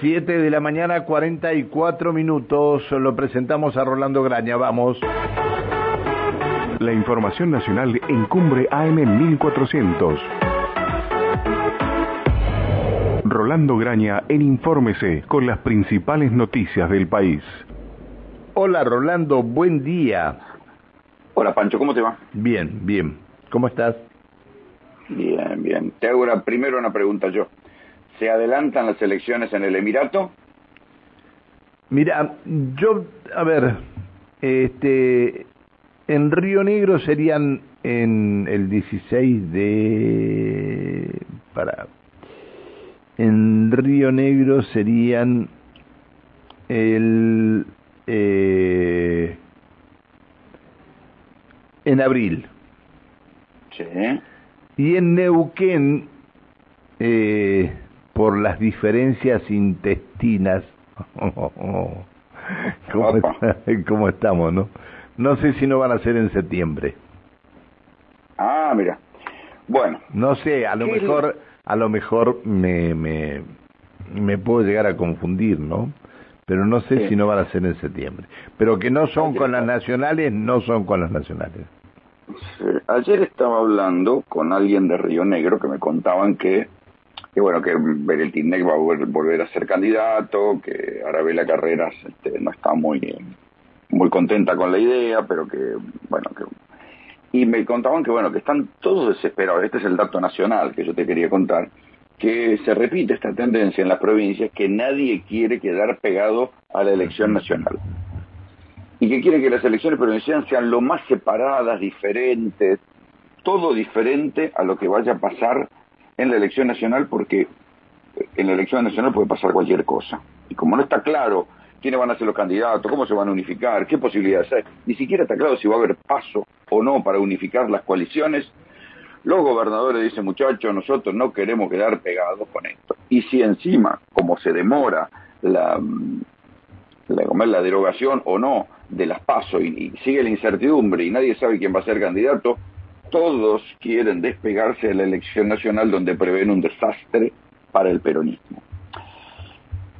Siete de la mañana, 44 minutos. Lo presentamos a Rolando Graña. Vamos. La información nacional en Cumbre AM 1400. Rolando Graña en Infórmese con las principales noticias del país. Hola Rolando, buen día. Hola Pancho, ¿cómo te va? Bien, bien. ¿Cómo estás? Bien, bien. Te hago primero una pregunta yo. ¿Se adelantan las elecciones en el Emirato? Mira, yo, a ver, este, en Río Negro serían en el 16 de, para, en Río Negro serían el, eh, en abril. Sí. Y en Neuquén, eh, por las diferencias intestinas, ¿Cómo, estamos, no? No sé si no van a ser en septiembre. Ah, mira. Bueno. No sé, a lo mejor, a lo mejor me, me, me puedo llegar a confundir, ¿no? Pero no sé si no van a ser en septiembre. Pero que no son con las nacionales, no son con las nacionales. Ayer estaba hablando con alguien de Río Negro que me contaban que, que bueno, que Bereltinec va a volver, a ser candidato, que Arabela Carreras este, no está muy, muy contenta con la idea, pero que, bueno, que... Y me contaban que, bueno, que están todos desesperados. Este es el dato nacional que yo te quería contar que se repite esta tendencia en las provincias que nadie quiere quedar pegado a la elección nacional y que quiere que las elecciones provinciales sean lo más separadas, diferentes, todo diferente a lo que vaya a pasar en la elección nacional, porque en la elección nacional puede pasar cualquier cosa. Y como no está claro quiénes van a ser los candidatos, cómo se van a unificar, qué posibilidades hay, ni siquiera está claro si va a haber paso o no para unificar las coaliciones, los gobernadores dicen, muchachos, nosotros no queremos quedar pegados con esto. Y si encima, como se demora la, la, la derogación o no de las PASO y, sigue la incertidumbre y nadie sabe quién va a ser candidato, todos quieren despegarse de la elección nacional donde prevén un desastre para el peronismo.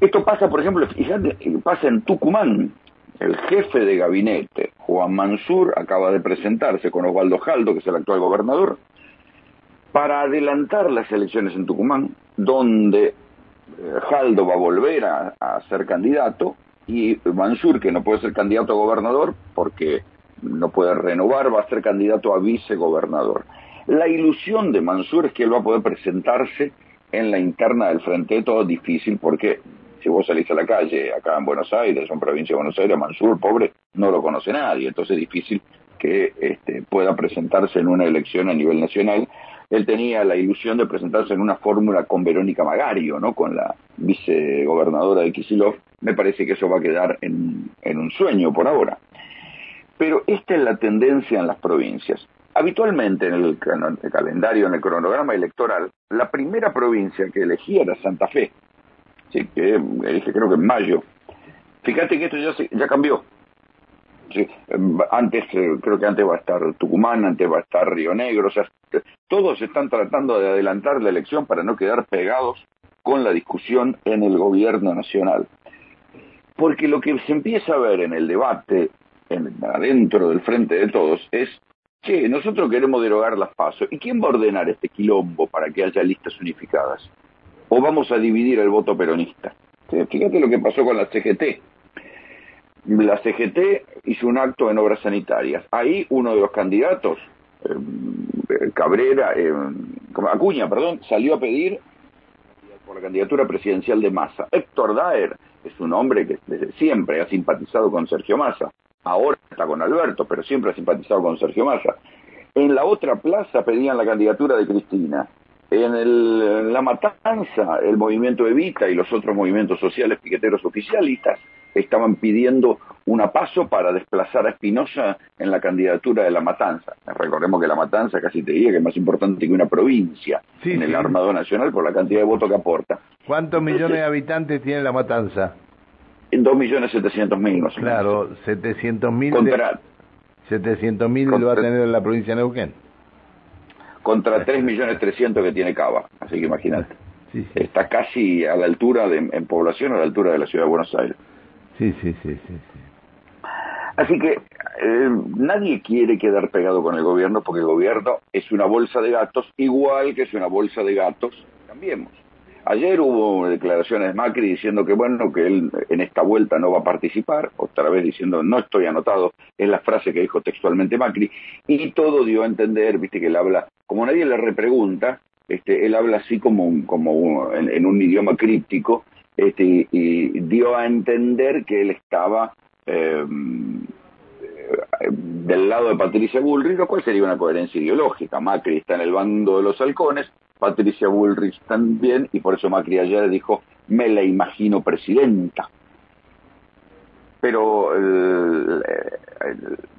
Esto pasa, por ejemplo, fíjate, pasa en Tucumán. El jefe de gabinete, Juan Mansur, acaba de presentarse con Osvaldo Jaldo, que es el actual gobernador, para adelantar las elecciones en Tucumán, donde Jaldo va a volver a ser candidato y Mansur, que no puede ser candidato a gobernador porque no puede renovar, va a ser candidato a vicegobernador. La ilusión de Mansur es que él va a poder presentarse en la interna del Frente, todo difícil porque si vos salís a la calle acá en Buenos Aires, en provincia de Buenos Aires, Mansur, pobre, no lo conoce nadie, entonces es difícil que este, pueda presentarse en una elección a nivel nacional él tenía la ilusión de presentarse en una fórmula con Verónica Magario, ¿no? con la vicegobernadora de Kisilov. Me parece que eso va a quedar en, un sueño por ahora. Pero esta es la tendencia en las provincias. Habitualmente en el, calendario, en el cronograma electoral, la primera provincia que elegía era Santa Fe, que elige creo que en mayo. Fíjate que esto ya, ya cambió. Antes, eh, creo que antes va a estar Tucumán, antes va a estar Río Negro, o sea, todos están tratando de adelantar la elección para no quedar pegados con la discusión en el gobierno nacional. Porque lo que se empieza a ver en el debate en, adentro del frente de todos es que nosotros queremos derogar las pasos. ¿Y quién va a ordenar este quilombo para que haya listas unificadas? ¿O vamos a dividir el voto peronista? Fíjate lo que pasó con la CGT la CGT hizo un acto en obras sanitarias. Ahí uno de los candidatos, eh, Cabrera, eh, Acuña, perdón, salió a pedir por la candidatura presidencial de Massa. Héctor Daer es un hombre que desde siempre ha simpatizado con Sergio Massa. Ahora está con Alberto, pero siempre ha simpatizado con Sergio Massa. En la otra plaza pedían la candidatura de Cristina. En, en la matanza, el movimiento Evita y los otros movimientos sociales piqueteros oficialistas estaban pidiendo una paso para desplazar a Espinosa en la candidatura de La Matanza. Recordemos que La Matanza casi te diría que es más importante que una provincia en el Armado Nacional por la cantidad de votos que aporta. ¿Cuántos millones de habitantes tiene La Matanza? Dos millones setecientos mil, no Claro, setecientos mil. Contra... Setecientos mil lo va a tener en la provincia de Neuquén. Contra tres millones trescientos que tiene Cava, así que imagínate. Está casi a la altura, de, en población, a la altura de la ciudad de Buenos Aires. Sí, sí, sí, sí. Así que eh, nadie quiere quedar pegado con el gobierno porque el gobierno es una bolsa de gatos, igual que es una bolsa de gatos, cambiemos. Ayer hubo declaraciones de Macri diciendo que bueno, que él en esta vuelta no va a participar, otra vez diciendo no estoy anotado, es la frase que dijo textualmente Macri, y todo dio a entender, viste que él habla, como nadie le repregunta, este, él habla así como, como en, un idioma críptico, este, y, dio a entender que él estaba em, eh, del lado de Patricia Bullrich, lo cual sería una coherencia ideológica. Macri está en el bando de los halcones, Patricia Bullrich también, y por eso Macri ayer dijo, me la imagino presidenta. Pero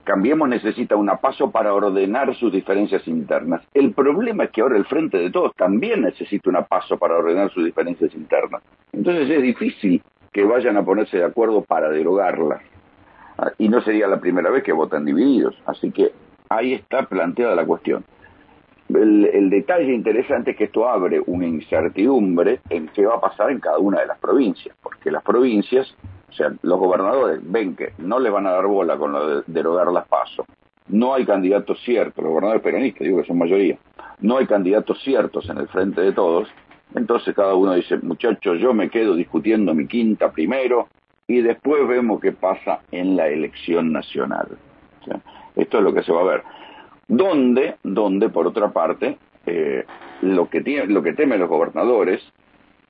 Cambiemos necesita un paso para ordenar sus diferencias internas. El problema es que ahora el Frente de Todos también necesita un paso para ordenar sus diferencias internas. Entonces es difícil que vayan a ponerse de acuerdo para derogarlas. Ah, y no sería la primera vez que votan divididos. Así que ahí está planteada la cuestión el, detalle interesante es que esto abre una incertidumbre en qué va a pasar en cada una de las provincias, porque las provincias, o sea, los gobernadores ven que no les van a dar bola con lo de derogar las pasos, no hay candidatos ciertos, los gobernadores peronistas, digo que son mayoría, no hay candidatos ciertos en el frente de todos, entonces cada uno dice, muchachos, yo me quedo discutiendo mi quinta primero y después vemos qué pasa en la elección nacional. esto es lo que se va a ver donde, donde por otra parte, eh, lo, que tiene, lo que temen los gobernadores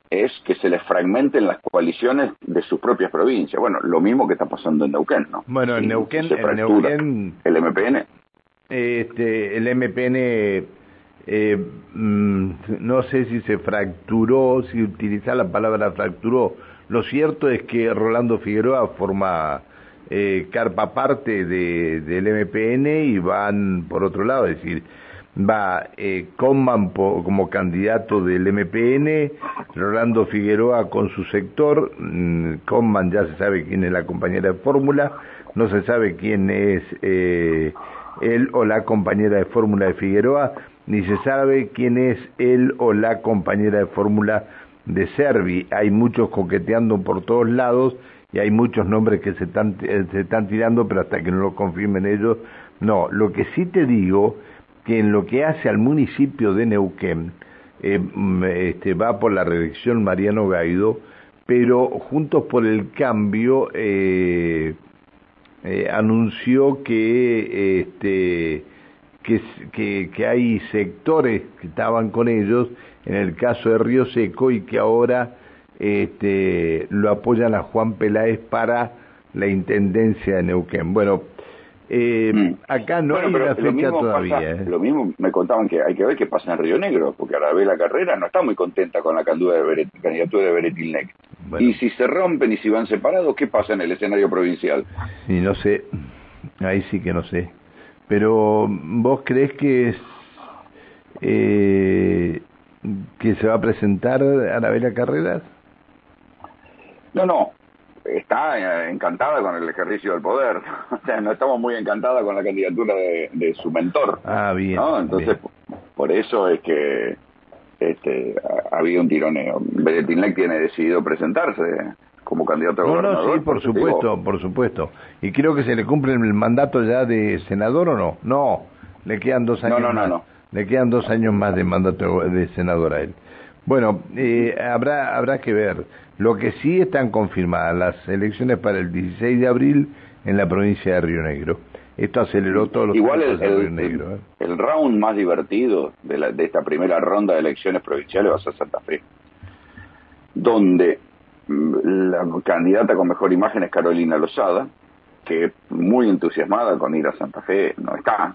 es que se les fragmenten las coaliciones de sus propias provincias. Bueno, lo mismo que está pasando en Neuquén, ¿no? Bueno, en Neuquén, en Neuquén el MPN. Este, el MPN, eh, mm, no sé si se fracturó, si utilizar la palabra fracturó. Lo cierto es que Rolando Figueroa forma eh, carpa parte de, del MPN y van por otro lado, es decir, va eh, Conman como candidato del MPN, Rolando Figueroa con su sector, mm, Conman ya se sabe quién es la compañera de fórmula, no se sabe quién es eh, él o la compañera de fórmula de Figueroa, ni se sabe quién es él o la compañera de fórmula de Servi. Hay muchos coqueteando por todos lados y hay muchos nombres que se están, eh, se están tirando, pero hasta que no lo confirmen ellos, no. Lo que sí te digo, que en lo que hace al municipio de Neuquén, eh, mm, este, va por la reelección Mariano Gaido, pero Juntos por el Cambio eh, anunció que, este, que, que, que hay sectores que estaban con ellos, en el caso de Río Seco, y que ahora este, lo apoyan a Juan Peláez para la intendencia de Neuquén. Bueno, eh, mm. acá no hay una fecha todavía. ¿eh? Lo mismo me contaban que hay que ver qué pasa en Río Negro, porque ahora ve la carrera no está muy contenta con la candidatura de, candidatura de Beretilnec. Y si se rompen y si van separados, ¿qué pasa en el escenario provincial? Sí, no sé. Ahí sí que no sé. Pero vos crees que es eh, que se va a presentar Arabela Carreras? No, no, está eh, encantada con el ejercicio del poder. O sea, no estamos muy encantada con la candidatura de, su mentor. Ah, bien. ¿no? Entonces, por eso es que este, ha, habido un tironeo. Beretinlec tiene decidido presentarse como candidato a no, gobernador. No, sí, por supuesto, por supuesto. Y creo que se le cumple el mandato ya de senador o no. No, le quedan dos años no, no, más. No, no. Le quedan dos años más de mandato de senador a él. Bueno, eh, habrá, habrá que ver. Lo que sí están confirmadas las elecciones para el 16 de abril en la provincia de Río Negro. Esto aceleró todos los Igual el, Río Negro. ¿eh? El, round más divertido de, la, de esta primera ronda de elecciones provinciales va a ser Santa Fe, donde mm, la candidata con mejor imagen es Carolina Lozada, que muy entusiasmada con ir a Santa Fe no está.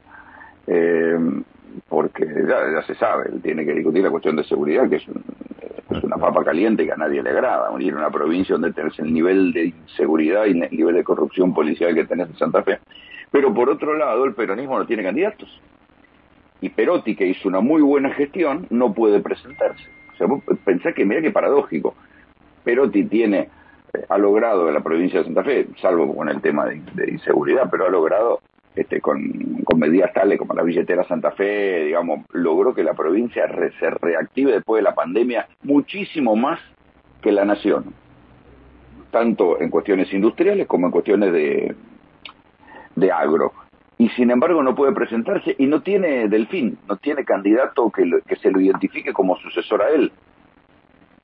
Eh, porque ya, se sabe, él tiene que discutir la cuestión de seguridad, que es, una papa caliente que a nadie le agrada. Ir a una provincia donde tenés el nivel de inseguridad y el nivel de corrupción policial que tenés en Santa Fe. Pero por otro lado, el peronismo no tiene candidatos. Y Perotti, que hizo una muy buena gestión, no puede presentarse. O sea, vos pensás que, mira qué paradójico. Perotti tiene, eh, ha logrado en la provincia de Santa Fe, salvo con el tema de, de inseguridad, pero ha logrado este, con, medidas tales como la billetera Santa Fe, digamos, logró que la provincia se reactive después de la pandemia muchísimo más que la nación, tanto en cuestiones industriales como en cuestiones de, de agro. Y sin embargo no puede presentarse y no tiene delfín, no tiene candidato que, que se lo identifique como sucesor a él.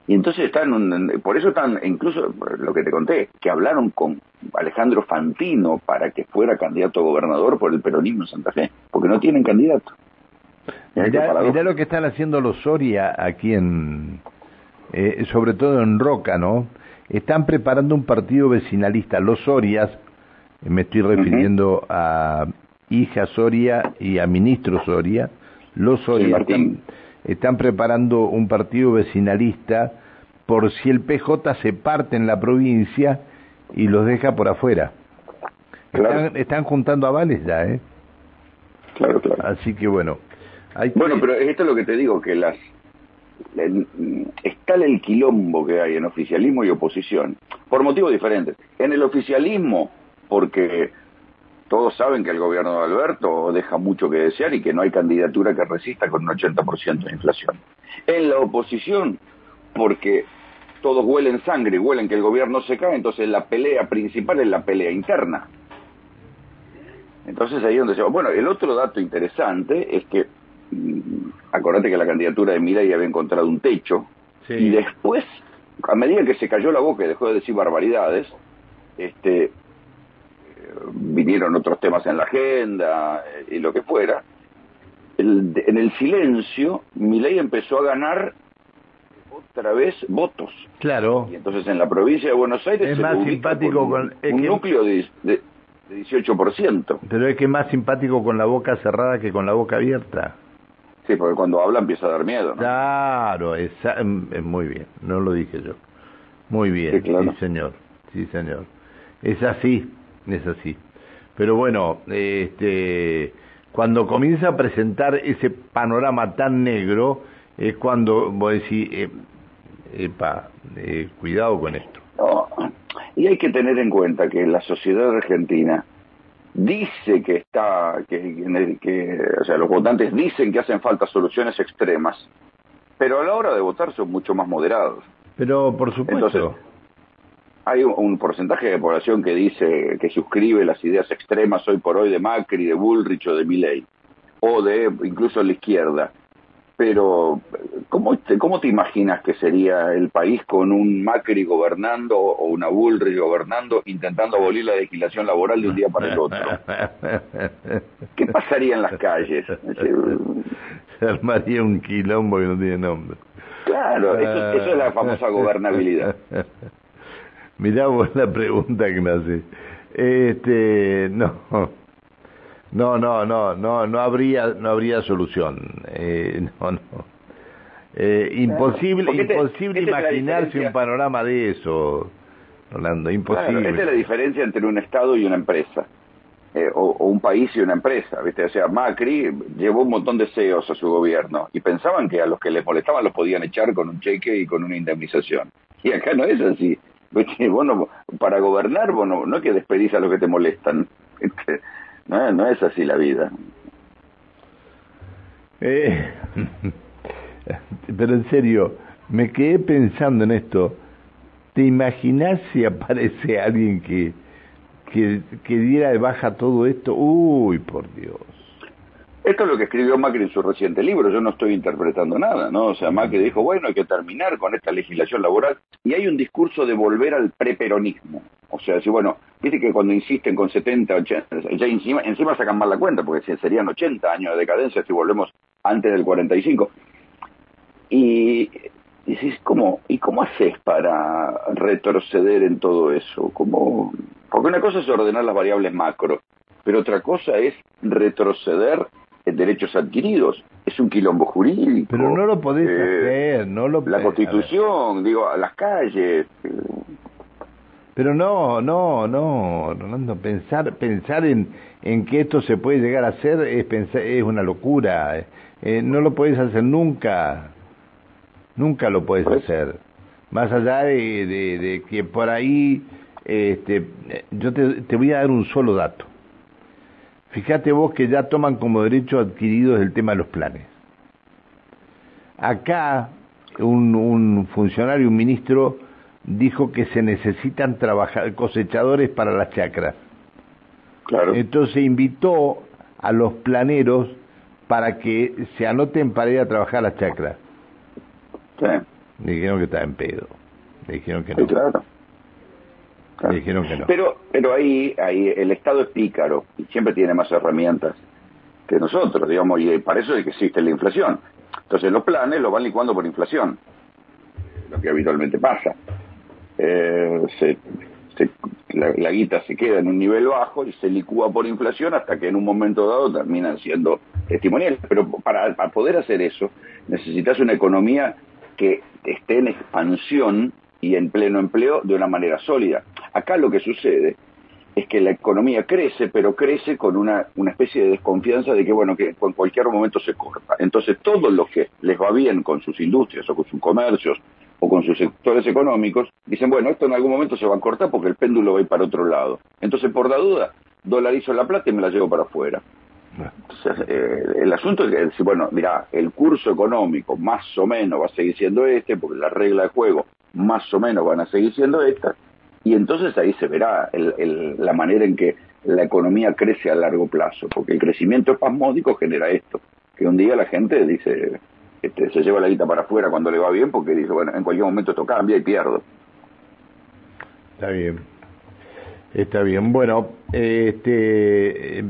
Y entonces están, por eso están, incluso lo que te conté, que hablaron con Alejandro Fantino para que fuera candidato a gobernador por el peronismo en Santa Fe, porque no tienen candidato. Mirá, lo que están haciendo los Soria aquí en, eh, sobre todo en Roca, ¿no? Están preparando un partido vecinalista. Los Sorias, eh, me estoy refiriendo a hija Soria y a ministro Soria, los Soria están preparando un partido vecinalista por si el PJ se parte en la provincia y los deja por afuera. Están, juntando avales ya, ¿eh? Claro, claro. Así que bueno. Hay Bueno, pero esto es lo que te digo, que las está el quilombo que hay en oficialismo y oposición, por motivos diferentes. En el oficialismo, porque todos saben que el gobierno de Alberto deja mucho que desear y que no hay candidatura que resista con un 80% de inflación. En la oposición, porque todos huelen sangre y huelen que el gobierno se cae, entonces la pelea principal es la pelea interna. Entonces ahí es donde se va. Bueno, el otro dato interesante es que, mm, acordate que la candidatura de Mirai había encontrado un techo, y después, a medida que se cayó la boca y dejó de decir barbaridades, este, vinieron otros temas en la agenda eh, y lo que fuera, en el silencio, Milei empezó a ganar otra vez votos. Claro. Y entonces en la provincia de Buenos Aires es más simpático con, un, núcleo de, de, 18%. Pero es que es más simpático con la boca cerrada que con la boca abierta. Sí, porque cuando habla empieza a dar miedo. Claro, es, es, muy bien, no lo dije yo. Muy bien, sí señor, sí señor. Es así, es así. Pero bueno, este, cuando comienza a presentar ese panorama tan negro, es cuando vos decís, eh, epa, eh, cuidado con esto. Y hay que tener en cuenta que la sociedad argentina dice que está, que, que, o sea, los votantes dicen que hacen falta soluciones extremas, pero a la hora de votar son mucho más moderados. Pero por supuesto hay un porcentaje de población que dice que suscribe las ideas extremas hoy por hoy de Macri, de Bullrich o de Milley, o de incluso la izquierda. Pero, ¿cómo te, ¿cómo te imaginas que sería el país con un Macri gobernando o una Bullrich gobernando, intentando abolir la legislación laboral de un día para el otro? ¿Qué pasaría en las calles? Se armaría un quilombo que no tiene nombre. Claro, eso, eso es la famosa gobernabilidad. Mirá vos la pregunta que me hace. Este, no, no, no, no, no, no habría, no habría solución. Eh, no, no. Eh, imposible, imposible imaginarse un panorama de eso, Rolando, imposible. esta es la diferencia entre un Estado y una empresa. Eh, o, o, un país y una empresa, ¿viste? O sea, Macri llevó un montón de CEOs a su gobierno y pensaban que a los que les molestaban los podían echar con un cheque y con una indemnización. Y acá no es así. Para gobernar, bueno, no es que despedís a los que te molestan. Este, no, no es así la vida. Eh, pero en serio, me quedé pensando en esto. ¿Te imaginas si aparece alguien que, que, que diera de baja todo esto? Uy, por Dios. Esto es lo que escribió Macri en su reciente libro, yo no estoy interpretando nada, ¿no? O sea, Macri dijo, bueno, hay que terminar con esta legislación laboral y hay un discurso de volver al preperonismo. O sea, si bueno, viste que cuando insisten con 70, 80, ya encima, encima sacan mal la cuenta, porque serían 80 años de decadencia si volvemos antes del 45. Y decís, ¿cómo, ¿y cómo haces para retroceder en todo eso? ¿Cómo? Porque una cosa es ordenar las variables macro, pero otra cosa es retroceder derechos adquiridos. Es un quilombo jurídico. Pero no lo podés eh, hacer, no lo La constitución, digo, a las calles. Pero no, no, no, Rolando, pensar, pensar en, en que esto se puede llegar a hacer es, pensar, es una locura. Eh, no lo puedes hacer nunca. Nunca lo puedes pues hacer. Más allá de, de, que por ahí, este, yo te, te voy a dar un solo dato Fíjate vos que ya toman como derecho adquirido el tema de los planes. Acá un, un funcionario, un ministro, dijo que se necesitan trabajar, cosechadores para las chacras. Claro. Entonces invitó a los planeros para que se anoten para ir a trabajar las chacras. Sí. Le dijeron que estaba en pedo. Le dijeron que no. claro. Le dijeron que no. Pero, pero ahí, ahí el Estado es pícaro y siempre tiene más herramientas que nosotros, digamos, y para eso es que existe la inflación. Entonces los planes los van licuando por inflación, lo que habitualmente pasa. Eh, se, la, la, guita se queda en un nivel bajo y se licúa por inflación hasta que en un momento dado terminan siendo testimoniales. Pero para, para poder hacer eso necesitas una economía que esté en expansión y en pleno empleo de una manera sólida. Acá lo que sucede es que la economía crece, pero crece con una, especie de desconfianza de que, bueno, que en cualquier momento se corta. Entonces, todos los que les va bien con sus industrias o con sus comercios o con sus sectores económicos, dicen, bueno, esto en algún momento se va a cortar porque el péndulo va a ir para otro lado. Entonces, por la duda, dolarizo la plata y me la llevo para afuera. Entonces, eh, el asunto es que bueno, mira, el curso económico más o menos va a seguir siendo este, porque la regla de juego más o menos van a seguir siendo estas, y entonces ahí se verá el, el, la manera en que la economía crece a largo plazo, porque el crecimiento espasmódico genera esto, que un día la gente dice, este, se lleva la guita para afuera cuando le va bien, porque dice, bueno, en cualquier momento esto cambia y pierdo. Está bien, está bien. Bueno, este,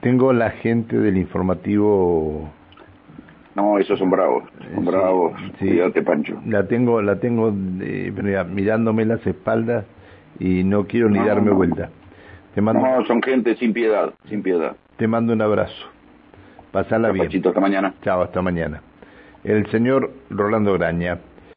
tengo la gente del informativo no, esos son bravos, son Sí, bravos. sí. Cuídate, Pancho. La tengo, la tengo eh, mirándome las espaldas y no quiero ni No, darme no. vuelta. Te mando, No, son gente sin piedad, sin piedad. te mando un abrazo. Pasala bien. Panchito, hasta mañana. Chao, hasta mañana. El señor Rolando Graña.